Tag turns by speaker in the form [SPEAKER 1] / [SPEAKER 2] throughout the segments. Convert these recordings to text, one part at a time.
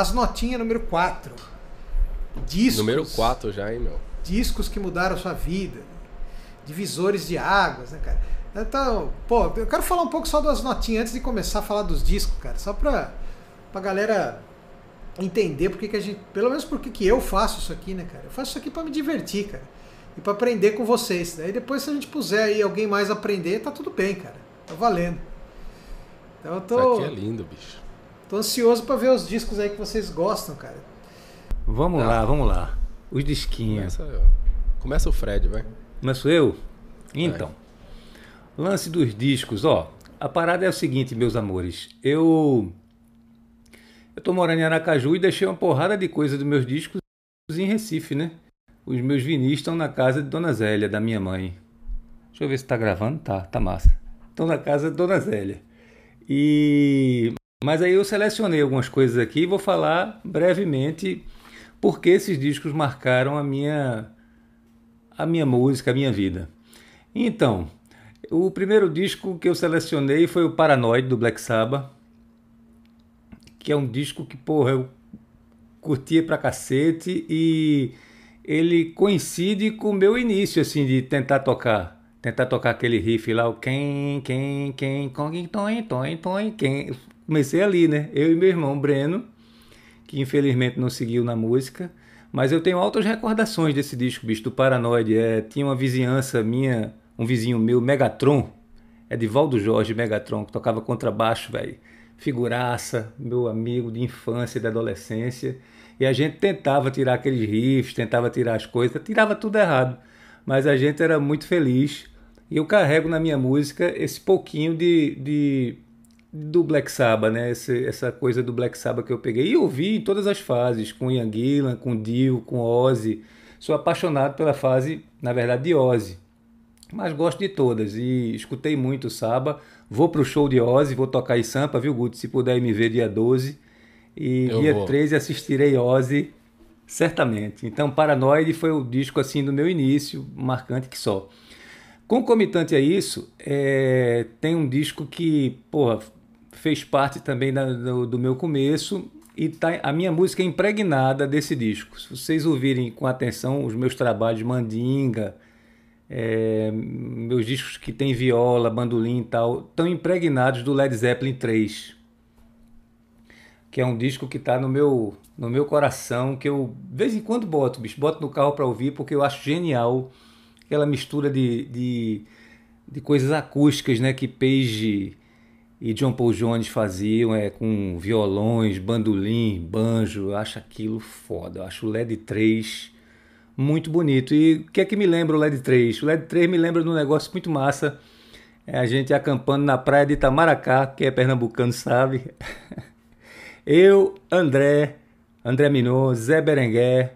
[SPEAKER 1] As Notinhas número 4. Discos.
[SPEAKER 2] Número 4 já, hein, meu?
[SPEAKER 1] Discos que mudaram a sua vida. Divisores de águas, né, cara? Então, pô, eu quero falar um pouco só das notinhas antes de começar a falar dos discos, cara. Só pra, pra galera entender porque que a gente. Pelo menos porque que eu faço isso aqui, né, cara? Eu faço isso aqui para me divertir, cara. E para aprender com vocês. Daí depois, se a gente puser aí alguém mais aprender, tá tudo bem, cara. Tá valendo. Então eu tô.
[SPEAKER 2] Isso aqui é lindo, bicho.
[SPEAKER 1] Tô ansioso para ver os discos aí que vocês gostam, cara.
[SPEAKER 3] Vamos ah. lá, vamos lá. Os disquinhos.
[SPEAKER 2] Começa, começa o Fred, vai.
[SPEAKER 3] Começo eu? Então. Vai. Lance dos discos, ó. A parada é o seguinte, meus amores. Eu eu tô morando em Aracaju e deixei uma porrada de coisa dos meus discos em Recife, né? Os meus vinis estão na casa de Dona Zélia, da minha mãe. Deixa eu ver se tá gravando. Tá, tá massa. Estão na casa de Dona Zélia. E mas aí eu selecionei algumas coisas aqui e vou falar brevemente porque esses discos marcaram a minha a minha música, a minha vida. Então, o primeiro disco que eu selecionei foi o Paranoid do Black Sabbath que é um disco que, porra, eu curtia pra cacete e ele coincide com o meu início, assim, de tentar tocar. Tentar tocar aquele riff lá, o quem, quem, quem, quem, toin, toin, quem. Comecei ali, né? Eu e meu irmão Breno, que infelizmente não seguiu na música, mas eu tenho altas recordações desse disco, bicho, do Paranoide. É, tinha uma vizinhança minha, um vizinho meu, Megatron, Edivaldo Jorge Megatron, que tocava contrabaixo, velho figuraça, meu amigo de infância e da adolescência. E a gente tentava tirar aqueles riffs, tentava tirar as coisas, tirava tudo errado. Mas a gente era muito feliz. E eu carrego na minha música esse pouquinho de, de do Black Sabbath, né? Esse, essa coisa do Black Sabbath que eu peguei. E ouvi em todas as fases, com Ian Gillan, com Dio, com Ozzy. Sou apaixonado pela fase, na verdade, de Ozzy. Mas gosto de todas e escutei muito o Saba. Vou pro show de Ozzy, vou tocar em Sampa, viu, Guto? Se puder me ver dia 12. E Eu dia vou. 13 assistirei Ozzy, certamente. Então, Paranoid foi o disco assim do meu início, marcante que só. Concomitante a isso, é, tem um disco que, porra, fez parte também da, do, do, meu começo e tá, a minha música é impregnada desse disco. Se vocês ouvirem com atenção os meus trabalhos Mandinga, é, meus discos que tem viola, bandolim e tal, estão impregnados do Led Zeppelin 3, que é um disco que está no meu, no meu coração, que eu de vez em quando boto, bicho, boto no carro para ouvir, porque eu acho genial aquela mistura de, de, de coisas acústicas né, que Page e John Paul Jones faziam, é, com violões, bandolim, banjo, eu acho aquilo foda, eu acho o LED 3 muito bonito. E o que é que me lembra o LED 3? O LED 3 me lembra de um negócio muito massa. É a gente acampando na praia de Itamaracá, que é pernambucano, sabe? Eu, André, André Minot, Zé Berenguer,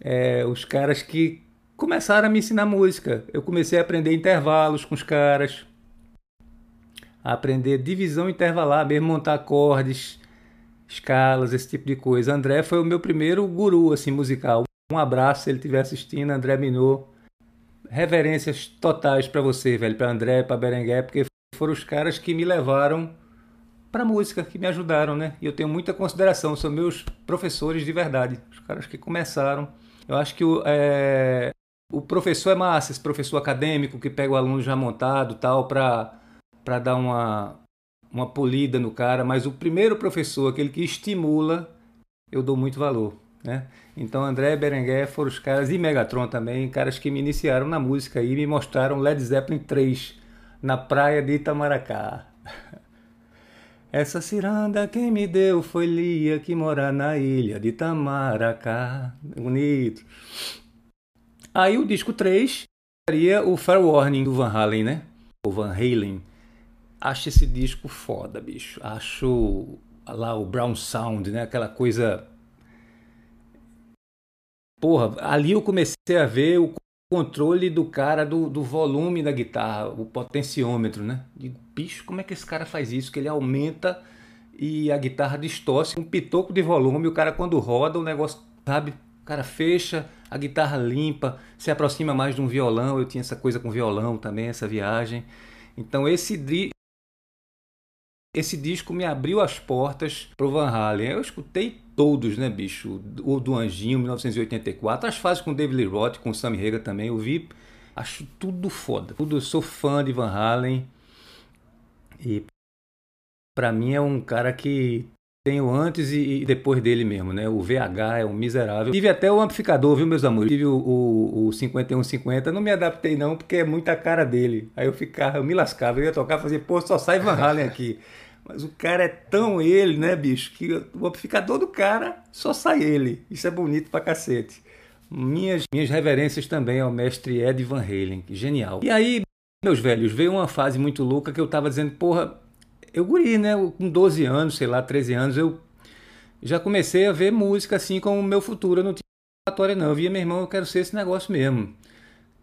[SPEAKER 3] é, os caras que começaram a me ensinar música. Eu comecei a aprender intervalos com os caras, aprender divisão intervalar, mesmo montar acordes, escalas, esse tipo de coisa. André foi o meu primeiro guru assim musical. Um abraço se ele estiver assistindo, André Minot. Reverências totais para você, velho, para André, para Berenguer, porque foram os caras que me levaram para música, que me ajudaram, né? E eu tenho muita consideração, são meus professores de verdade, os caras que começaram. Eu acho que o, é, o professor é massa, esse professor acadêmico que pega o aluno já montado tal, para dar uma, uma polida no cara, mas o primeiro professor, aquele que estimula, eu dou muito valor. Né? Então André Berenguer foram os caras, e Megatron também, caras que me iniciaram na música e me mostraram Led Zeppelin 3 na praia de Itamaracá. Essa ciranda quem me deu foi Lia, que mora na ilha de Itamaracá. Bonito. Aí o disco 3 seria o Fair Warning do Van Halen, né? O Van Halen. Acho esse disco foda, bicho. Acho lá o Brown Sound, né? Aquela coisa Porra, ali eu comecei a ver o controle do cara do, do volume da guitarra, o potenciômetro, né? Digo, bicho, como é que esse cara faz isso? Que ele aumenta e a guitarra distorce um pitoco de volume. O cara, quando roda, o negócio, sabe? O cara fecha, a guitarra limpa, se aproxima mais de um violão. Eu tinha essa coisa com violão também, essa viagem. Então, esse, esse disco me abriu as portas pro Van Halen. Eu escutei todos, né, bicho? O do Anjinho, 1984, as fases com David Lee Roth, com Sammy Hagar também, eu vi. Acho tudo foda. Tudo, sou fã de Van Halen. E para mim é um cara que tenho antes e depois dele mesmo, né? O VH é um miserável. Tive até o amplificador, viu, meus amores? Tive o, o, o 5150, não me adaptei não, porque é muita cara dele. Aí eu ficava, eu me lascava, eu ia tocar, fazia, pô, só sai Van Halen aqui. Mas o cara é tão ele, né, bicho, que o amplificador do cara só sai ele. Isso é bonito pra cacete. Minhas, minhas reverências também ao mestre Ed Van Halen, genial. E aí, meus velhos, veio uma fase muito louca que eu tava dizendo, porra, eu guri, né? Com 12 anos, sei lá, 13 anos, eu já comecei a ver música assim como o meu futuro. Eu não tinha não. Eu via, meu irmão, eu quero ser esse negócio mesmo.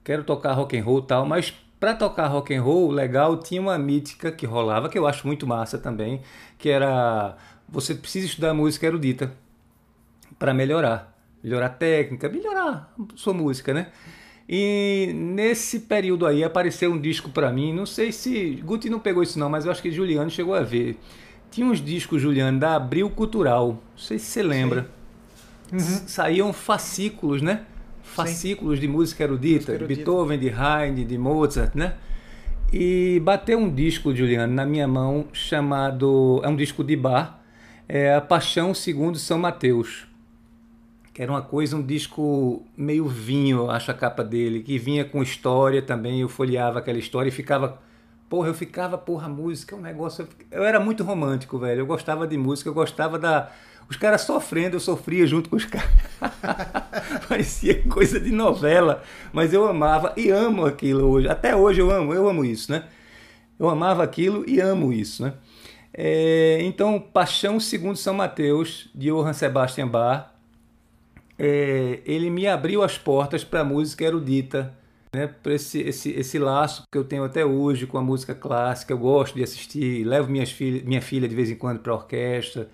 [SPEAKER 3] Quero tocar rock and roll e tal, mas para tocar rock and roll, legal, tinha uma mítica que rolava, que eu acho muito massa também, que era você precisa estudar música erudita para melhorar, melhorar a técnica, melhorar sua música, né? E nesse período aí apareceu um disco para mim, não sei se Guti não pegou isso não, mas eu acho que Juliano chegou a ver. Tinha uns discos, Juliano, da Abril Cultural, não sei se você lembra. Uhum. Saíam fascículos, né? Fascículos Sim. de música erudita, música erudita, de Beethoven, de Haydn, de Mozart, né? E bateu um disco, Juliano, na minha mão, chamado. É um disco de bar, é A Paixão Segundo São Mateus que era uma coisa, um disco meio vinho, acho a capa dele, que vinha com história também, eu folheava aquela história e ficava. Porra, eu ficava, porra, música é um negócio. Eu era muito romântico, velho. Eu gostava de música, eu gostava da. Os caras sofrendo, eu sofria junto com os caras. Parecia coisa de novela, mas eu amava e amo aquilo hoje. Até hoje eu amo, eu amo isso, né? Eu amava aquilo e amo isso, né? É, então, Paixão Segundo São Mateus, de Johann Sebastian Bach, é, ele me abriu as portas para a música erudita, né, para esse, esse, esse laço que eu tenho até hoje com a música clássica. Eu gosto de assistir, levo minhas filha, minha filha de vez em quando para a orquestra,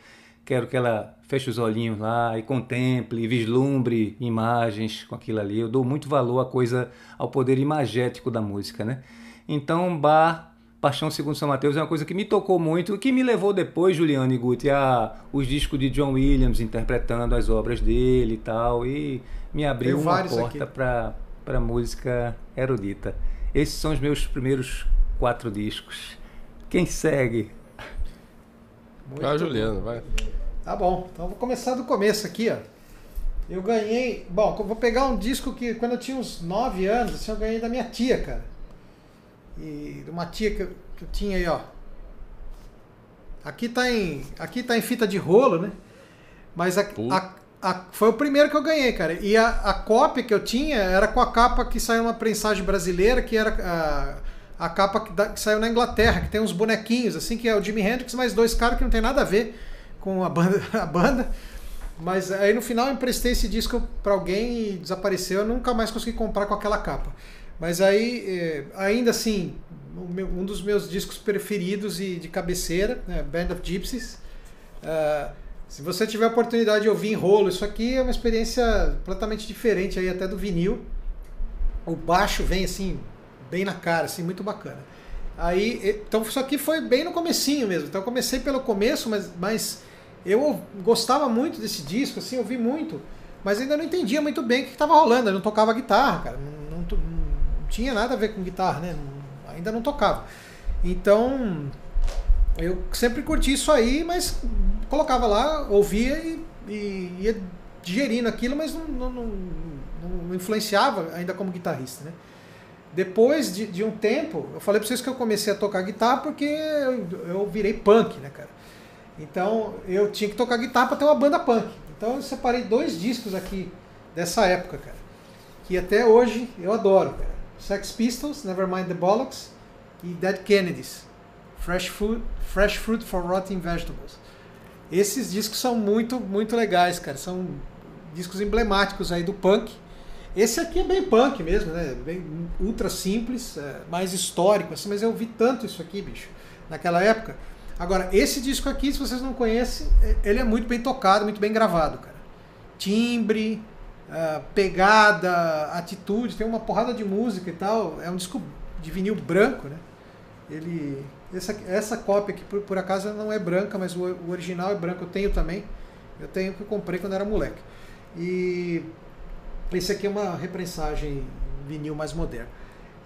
[SPEAKER 3] quero que ela feche os olhinhos lá e contemple, vislumbre imagens com aquilo ali. Eu dou muito valor à coisa, ao poder imagético da música, né? Então, Bar Paixão Segundo São Mateus é uma coisa que me tocou muito e que me levou depois, Juliano e Guti, a os discos de John Williams interpretando as obras dele e tal, e me abriu uma porta para música erudita. Esses são os meus primeiros quatro discos. Quem segue?
[SPEAKER 2] Muito vai, Juliano, vai.
[SPEAKER 1] Tá bom, então vou começar do começo aqui, ó. Eu ganhei. Bom, vou pegar um disco que quando eu tinha uns 9 anos, assim, eu ganhei da minha tia, cara. E uma tia que eu, que eu tinha aí, ó. Aqui tá em, aqui tá em fita de rolo, né? Mas a, a, a, foi o primeiro que eu ganhei, cara. E a, a cópia que eu tinha era com a capa que saiu uma prensagem brasileira, que era a, a capa que, da, que, saiu na Inglaterra, que tem uns bonequinhos, assim, que é o Jimi Hendrix, mais dois caras que não tem nada a ver com a banda. A banda. Mas aí no final eu emprestei esse disco para alguém e desapareceu. Eu nunca mais consegui comprar com aquela capa. Mas aí, é, ainda assim, um dos meus discos preferidos e de cabeceira, né, Band of Gypsies. Uh, se você tiver a oportunidade de ouvir em rolo, isso aqui é uma experiência completamente diferente aí até do vinil. O baixo vem assim, bem na cara, assim, muito bacana. Aí, então isso aqui foi bem no comecinho mesmo. Então eu comecei pelo começo, mas, mas eu gostava muito desse disco, assim, ouvi muito, mas ainda não entendia muito bem o que estava rolando. Eu não tocava guitarra, cara. Não, não, tinha nada a ver com guitarra, né? Ainda não tocava. Então, eu sempre curti isso aí, mas colocava lá, ouvia e, e ia digerindo aquilo, mas não, não, não, não, influenciava ainda como guitarrista, né? Depois de, de, um tempo, eu falei pra vocês que eu comecei a tocar guitarra porque eu, eu virei punk, né, cara? Então, eu tinha que tocar guitarra para ter uma banda punk. Então, eu separei dois discos aqui dessa época, cara. Que até hoje eu adoro, cara. Sex Pistols, Nevermind the Bollocks e Dead Kennedys, Fresh Fruit, Fresh Fruit for Rotting Vegetables. Esses discos são muito, muito legais, cara. São discos emblemáticos aí do punk. Esse aqui é bem punk mesmo, né? Bem ultra simples, é, mais histórico, assim, mas eu vi tanto isso aqui, bicho, naquela época. Agora, esse disco aqui, se vocês não conhecem, é, ele é muito bem tocado, muito bem gravado, cara. Timbre, uh, pegada, atitude, tem uma porrada de música e tal. É um disco de vinil branco, né? Ele, essa, essa cópia aqui, por, por acaso, não é branca, mas o, o, original é branco, eu tenho também. Eu tenho que comprei quando era moleque. E esse aqui é uma reprensagem vinil mais moderna.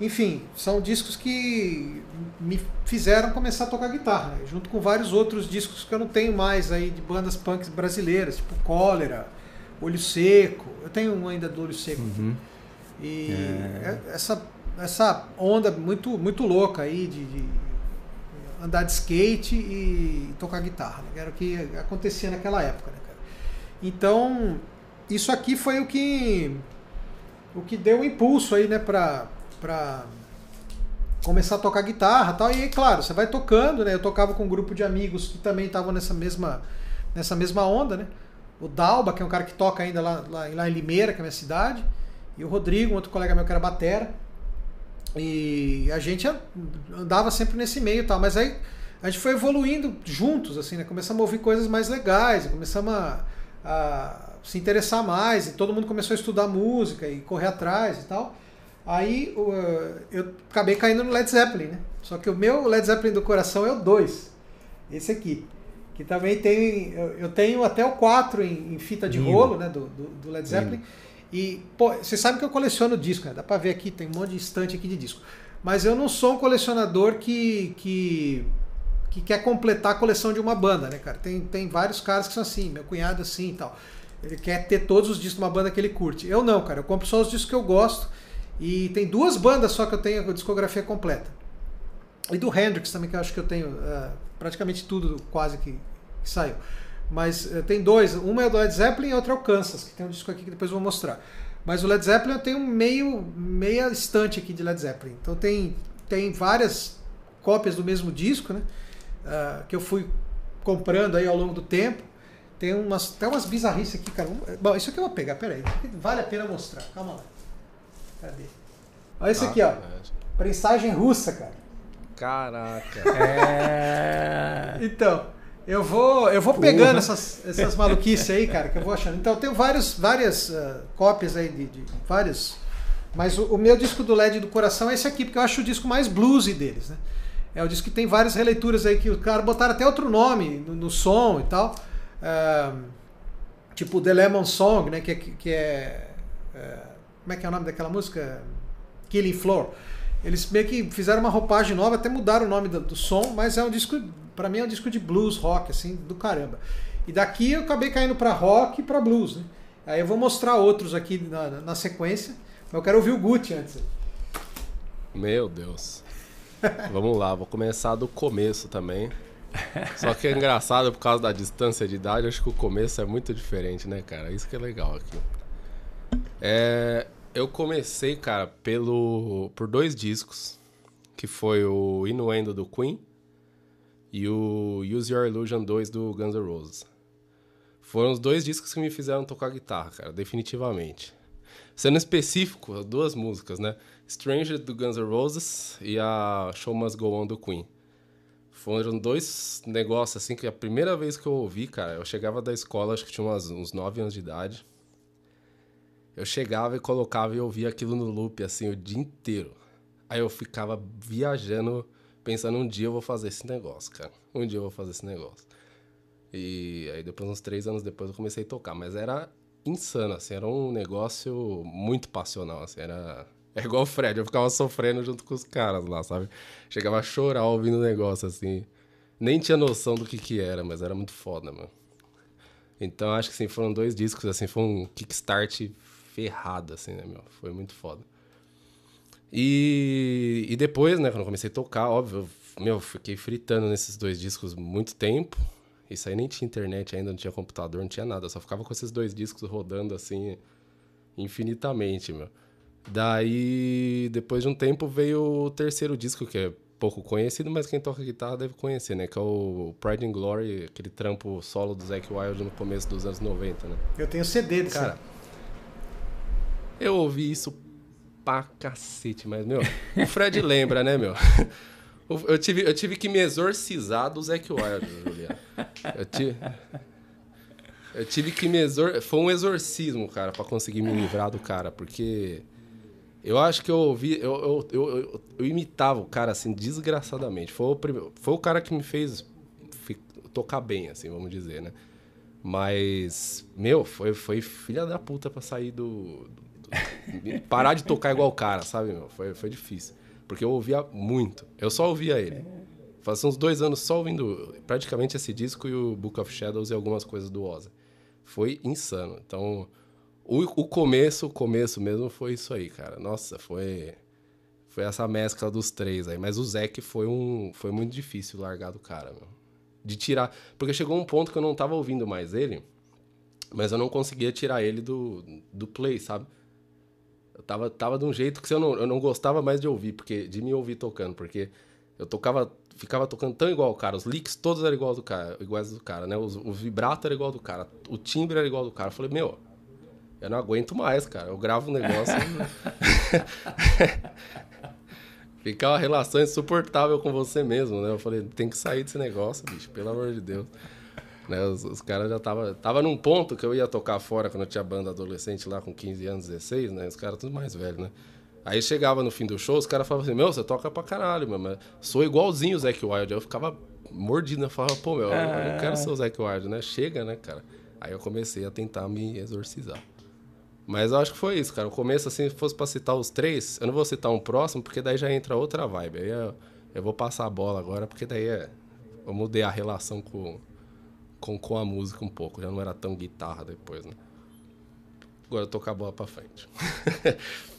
[SPEAKER 1] Enfim, são discos que me fizeram começar a tocar guitarra, né? junto com vários outros discos que eu não tenho mais aí de bandas punks brasileiras, tipo Cólera, Olho Seco. Eu tenho um ainda do Olho Seco.
[SPEAKER 3] Uhum.
[SPEAKER 1] E é. essa, essa onda muito, muito louca aí de, de andar de skate e tocar guitarra. Né? Era o que acontecia naquela época. Né, cara? Então, isso aqui foi o que o que deu um impulso aí, né, pra, pra começar a tocar guitarra tal. E claro, você vai tocando, né? Eu tocava com um grupo de amigos que também estavam nessa mesma, nessa mesma onda, né? O Dalba, que é um cara que toca ainda lá, lá, lá em Limeira, que é a minha cidade, e o Rodrigo, um outro colega meu que era batera. E a gente andava sempre nesse meio tal, mas aí a gente foi evoluindo juntos, assim, né? Começamos a ouvir coisas mais legais, começamos a, a se interessar mais, e todo mundo começou a estudar música e correr atrás e tal. Aí uh, eu acabei caindo no Led Zeppelin, né? Só que o meu Led Zeppelin do coração é o 2, esse aqui. Que também tem. Eu tenho até o 4 em, em fita de Lindo. rolo, né? Do, do, do Led Zeppelin. Lindo. E, pô, você sabe que eu coleciono disco, né? Dá pra ver aqui, tem um monte de estante aqui de disco. Mas eu não sou um colecionador que, que, que quer completar a coleção de uma banda, né, cara? Tem, tem vários caras que são assim, meu cunhado assim e tal. Ele quer ter todos os discos de uma banda que ele curte. Eu não, cara. Eu compro só os discos que eu gosto. E tem duas bandas só que eu tenho a discografia completa. E do Hendrix também, que eu acho que eu tenho uh, praticamente tudo quase que, que saiu. Mas uh, tem dois. Uma é do Led Zeppelin e outra é o Kansas, que tem um disco aqui que depois eu vou mostrar. Mas o Led Zeppelin eu tenho meio, meia estante aqui de Led Zeppelin. Então tem, tem várias cópias do mesmo disco, né? Uh, que eu fui comprando aí ao longo do tempo. Tem umas, até umas bizarrices aqui, cara. Bom, isso aqui eu vou pegar, peraí. Vale a pena mostrar. Calma lá. Cadê? Olha isso ah, aqui, ó. É. Prensagem russa, cara.
[SPEAKER 2] Caraca.
[SPEAKER 1] É. Então, eu vou, eu vou pegando essas, essas maluquices aí, cara, que eu vou achando. Então, eu tenho vários, várias uh, cópias aí de, de vários. Mas o, o, meu disco do LED do coração é esse aqui, porque eu acho o disco mais bluesy deles, né? É o disco que tem várias releituras aí que o cara botaram até outro nome no, no som e tal. Uh, tipo The Lemon Song, né? Que, é, que é. Uh, como é que é o nome daquela música? Killing Floor. Eles meio que fizeram uma roupagem nova, até mudaram o nome do, do som, mas é um disco, para mim é um disco de blues rock, assim, do caramba. E daqui eu acabei caindo para rock e para blues, né? Aí eu vou mostrar outros aqui na, na sequência, mas eu quero ouvir o Gucci antes.
[SPEAKER 2] Meu Deus. Vamos lá, vou começar do começo também. Só que é engraçado por causa da distância de idade, acho que o começo é muito diferente, né, cara? Isso que é legal aqui. É, eu comecei, cara, pelo por dois discos, que foi o Innuendo do Queen e o Use Your Illusion 2 do Guns N' Roses. Foram os dois discos que me fizeram tocar guitarra, cara, definitivamente. Sendo específico, duas músicas, né? Stranger do Guns N' Roses e a Show Must Go On do Queen. Foram dois negócios assim que a primeira vez que eu ouvi, cara, eu chegava da escola, acho que tinha umas, uns 9 anos de idade. Eu chegava e colocava e ouvia aquilo no loop, assim, o dia inteiro. Aí eu ficava viajando, pensando, um dia eu vou fazer esse negócio, cara. Um dia eu vou fazer esse negócio. E aí depois, uns três anos depois, eu comecei a tocar. Mas era insano, assim, era um negócio muito passional, assim, era... É igual o Fred, eu ficava sofrendo junto com os caras lá, sabe? Chegava a chorar ouvindo o negócio, assim. Nem tinha noção do que que era, mas era muito foda, mano. Então, acho que, assim, foram dois discos, assim, foi um kickstart ferrado, assim, né, meu? Foi muito foda. E, e depois, né, quando eu comecei a tocar, óbvio, meu, fiquei fritando nesses dois discos muito tempo. Isso aí nem tinha internet ainda, não tinha computador, não tinha nada. Eu só ficava com esses dois discos rodando assim infinitamente, meu. Daí, depois de um tempo, veio o terceiro disco, que é pouco conhecido, mas quem toca guitarra deve conhecer, né? Que é o Pride and Glory, aquele trampo solo do Zac Wild no começo dos anos 90, né?
[SPEAKER 1] Eu tenho CD desse. Cara,
[SPEAKER 2] eu ouvi isso pra cacete, mas, meu, o Fred lembra, né, meu? Eu tive, eu tive que me exorcizar do Zac Wild, Juliano. Eu tive, eu tive que me exor... Foi um exorcismo, cara, para conseguir me livrar do cara, porque eu acho que eu ouvi, eu, eu, eu, eu, imitava o cara assim desgraçadamente. Foi o, primeiro, foi o cara que me fez tocar bem, assim, vamos dizer, né? Mas, meu, foi, foi filha da puta pra sair do. do parar de tocar igual o cara, sabe, meu? Foi, foi difícil. Porque eu ouvia muito. Eu só ouvia ele. Fazia uns dois anos só ouvindo praticamente esse disco e o Book of Shadows e algumas coisas do Ozzy. Foi insano. Então, o, o começo, o começo mesmo foi isso aí, cara. Nossa, foi foi essa mescla dos três aí. Mas o Zeke foi um foi muito difícil largar do cara, meu. De tirar, porque chegou um ponto que eu não tava ouvindo mais ele, mas eu não conseguia tirar ele do, do play, sabe? Eu tava, tava de um jeito que eu não, eu não gostava mais de ouvir, porque de me ouvir tocando, porque eu tocava, ficava tocando tão igual o cara, os licks todos eram igual do cara, iguais do cara, né? Os, o vibrato era igual do cara, o timbre era igual do cara. Eu falei, meu, eu não aguento mais, cara. Eu gravo um negócio. Ficar uma relação insuportável com você mesmo, né? Eu falei, tem que sair desse negócio, bicho, pelo amor de Deus. Né, os, os caras já tava, tava num ponto que eu ia tocar fora quando eu tinha banda adolescente lá com 15 anos, 16, né? Os caras tudo mais velhos, né? Aí chegava no fim do show, os caras falavam assim, meu, você toca pra caralho, meu, sou igualzinho o Zac Wild. Aí eu ficava mordido, né? Eu falava, pô, meu, eu não quero ser o Zac Wild, né? Chega, né, cara? Aí eu comecei a tentar me exorcizar. Mas eu acho que foi isso, cara. O começo, assim, se fosse pra citar os três, eu não vou citar um próximo, porque daí já entra outra vibe. Aí eu, eu vou passar a bola agora, porque daí é. Eu mudei a relação com, com a música um pouco. Já não era tão guitarra depois, né? Agora eu tô com a bola pra frente.